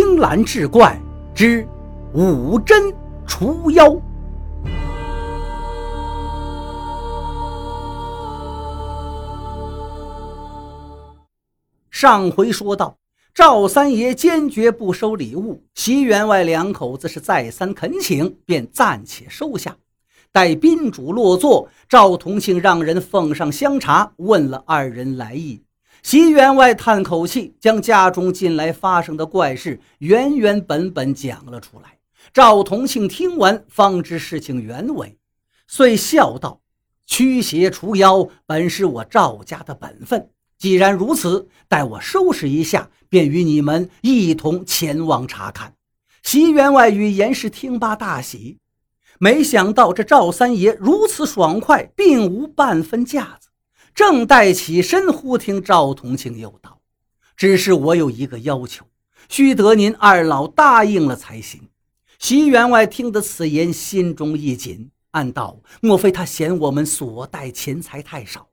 青蓝志怪之五针除妖。上回说到，赵三爷坚决不收礼物，席员外两口子是再三恳请，便暂且收下。待宾主落座，赵同庆让人奉上香茶，问了二人来意。席员外叹口气，将家中近来发生的怪事原原本本讲了出来。赵同庆听完，方知事情原委，遂笑道：“驱邪除妖本是我赵家的本分，既然如此，待我收拾一下，便与你们一同前往查看。”席员外与严氏听罢大喜，没想到这赵三爷如此爽快，并无半分架子。正待起身，忽听赵同庆又道：“只是我有一个要求，须得您二老答应了才行。”席员外听得此言，心中一紧，暗道：“莫非他嫌我们所带钱财太少？”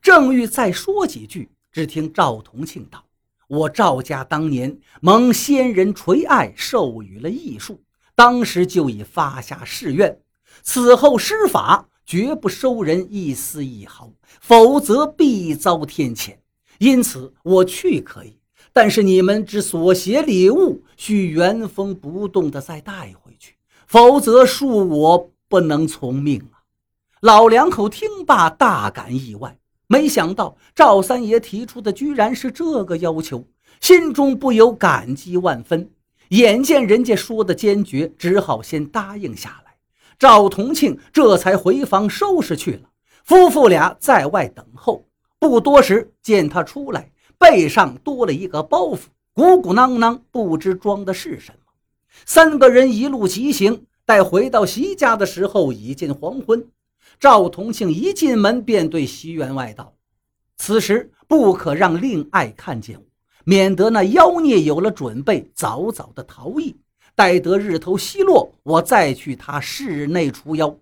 正欲再说几句，只听赵同庆道：“我赵家当年蒙先人垂爱，授予了艺术，当时就已发下誓愿，此后施法。”绝不收人一丝一毫，否则必遭天谴。因此我去可以，但是你们之所携礼物，需原封不动的再带回去，否则恕我不能从命啊！老两口听罢大感意外，没想到赵三爷提出的居然是这个要求，心中不由感激万分。眼见人家说的坚决，只好先答应下来。赵同庆这才回房收拾去了。夫妇俩在外等候，不多时见他出来，背上多了一个包袱，鼓鼓囊囊，不知装的是什么。三个人一路疾行，待回到席家的时候，已近黄昏。赵同庆一进门便对席员外道：“此时不可让令爱看见我，免得那妖孽有了准备，早早的逃逸。”待得日头西落，我再去他室内除妖。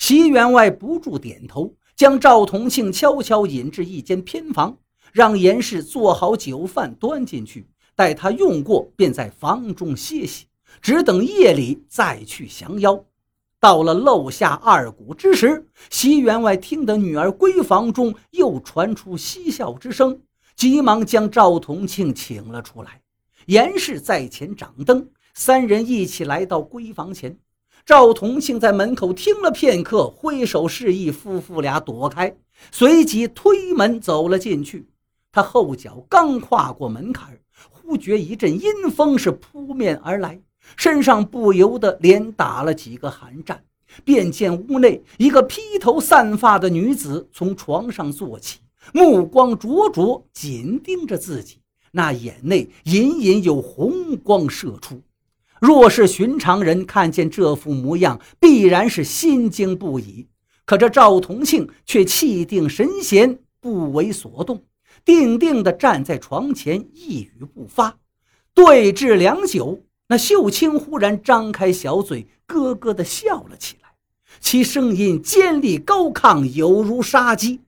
席员外不住点头，将赵同庆悄悄引至一间偏房，让严氏做好酒饭端进去，待他用过，便在房中歇息，只等夜里再去降妖。到了漏下二鼓之时，席员外听得女儿闺房中又传出嬉笑之声，急忙将赵同庆请了出来。严氏在前掌灯。三人一起来到闺房前，赵同庆在门口听了片刻，挥手示意夫妇俩躲开，随即推门走了进去。他后脚刚跨过门槛，忽觉一阵阴风是扑面而来，身上不由得连打了几个寒战。便见屋内一个披头散发的女子从床上坐起，目光灼灼，紧盯着自己，那眼内隐隐有红光射出。若是寻常人看见这副模样，必然是心惊不已。可这赵同庆却气定神闲，不为所动，定定地站在床前，一语不发。对峙良久，那秀清忽然张开小嘴，咯咯地笑了起来，其声音尖利高亢，犹如杀鸡。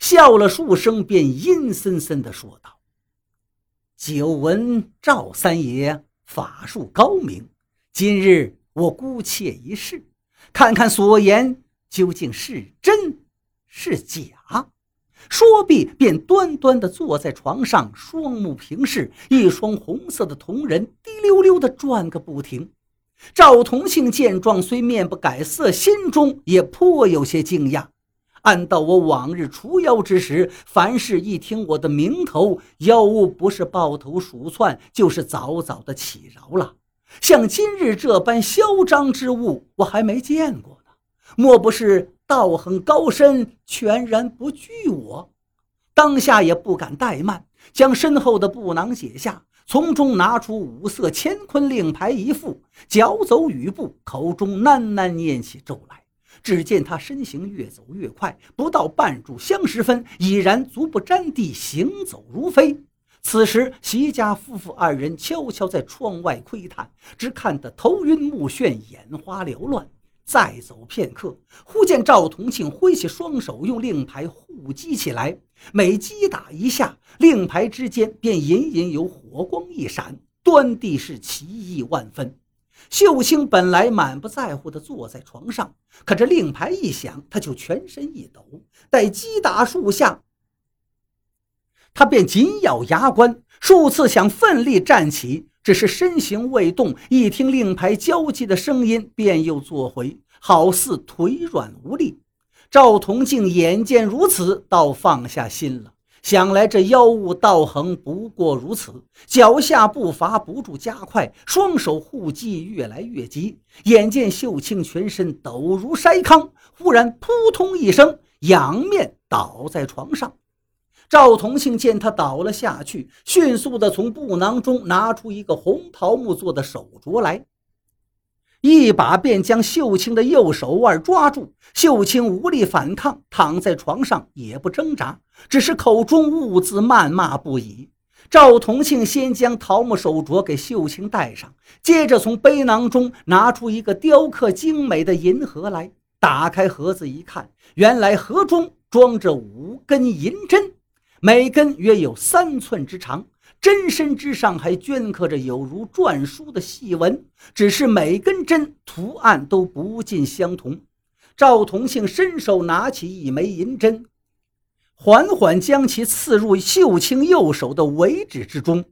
笑了数声，便阴森森地说道：“久闻赵三爷。”法术高明，今日我姑且一试，看看所言究竟是真是假。说毕，便端端地坐在床上，双目平视，一双红色的瞳仁滴溜溜地转个不停。赵同庆见状，虽面不改色，心中也颇有些惊讶。按道我往日除妖之时，凡是一听我的名头，妖物不是抱头鼠窜，就是早早的起饶了。像今日这般嚣张之物，我还没见过呢。莫不是道行高深，全然不惧我？当下也不敢怠慢，将身后的布囊解下，从中拿出五色乾坤令牌一副，脚走雨步，口中喃喃念起咒来。只见他身形越走越快，不到半炷香时分，已然足不沾地，行走如飞。此时，席家夫妇二人悄悄在窗外窥探，只看得头晕目眩，眼花缭乱。再走片刻，忽见赵同庆挥起双手，用令牌互击起来。每击打一下，令牌之间便隐隐有火光一闪。端地是奇异万分。秀清本来满不在乎地坐在床上，可这令牌一响，他就全身一抖。待击打数下，他便紧咬牙关，数次想奋力站起，只是身形未动。一听令牌焦急的声音，便又坐回，好似腿软无力。赵同敬眼见如此，倒放下心了。想来这妖物道行不过如此，脚下步伐不住加快，双手护击越来越急。眼见秀清全身抖如筛糠，忽然扑通一声，仰面倒在床上。赵同庆见他倒了下去，迅速地从布囊中拿出一个红桃木做的手镯来。一把便将秀清的右手腕抓住，秀清无力反抗，躺在床上也不挣扎，只是口中兀自谩骂不已。赵同庆先将桃木手镯给秀清戴上，接着从背囊中拿出一个雕刻精美的银盒来，打开盒子一看，原来盒中装着五根银针，每根约有三寸之长。针身之上还镌刻着有如篆书的细纹，只是每根针图案都不尽相同。赵同庆伸手拿起一枚银针，缓缓将其刺入秀清右手的尾指之中。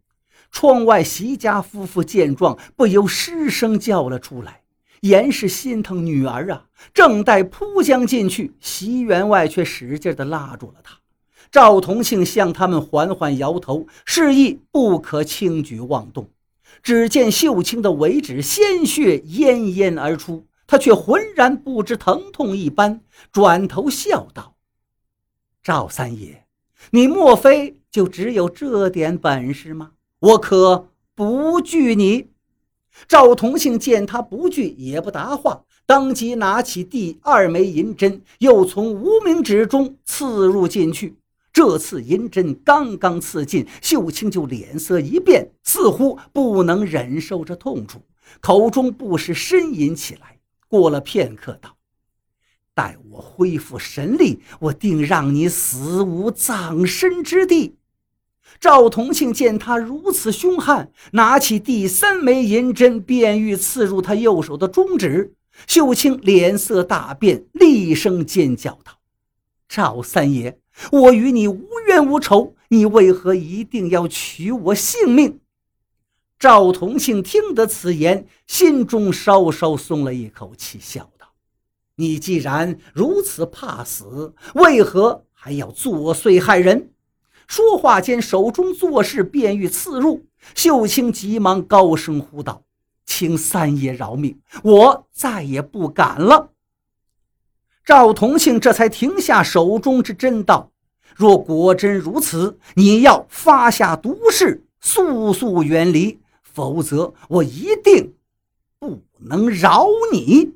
窗外席家夫妇见状，不由失声叫了出来。严氏心疼女儿啊，正待扑将进去，席员外却使劲地拉住了他。赵同庆向他们缓缓摇头，示意不可轻举妄动。只见秀清的尾指鲜血奄奄而出，他却浑然不知疼痛一般，转头笑道：“赵三爷，你莫非就只有这点本事吗？我可不惧你。”赵同庆见他不惧，也不答话，当即拿起第二枚银针，又从无名指中刺入进去。这次银针刚刚刺进，秀清就脸色一变，似乎不能忍受这痛楚，口中不时呻吟起来。过了片刻，道：“待我恢复神力，我定让你死无葬身之地。”赵同庆见他如此凶悍，拿起第三枚银针，便欲刺入他右手的中指。秀清脸色大变，厉声尖叫道：“赵三爷！”我与你无冤无仇，你为何一定要取我性命？赵同庆听得此言，心中稍稍松了一口气，笑道：“你既然如此怕死，为何还要作祟害人？”说话间，手中做事便欲刺入。秀清急忙高声呼道：“请三爷饶命，我再也不敢了。”赵同庆这才停下手中之针，道：“若果真如此，你要发下毒誓，速速远离，否则我一定不能饶你。”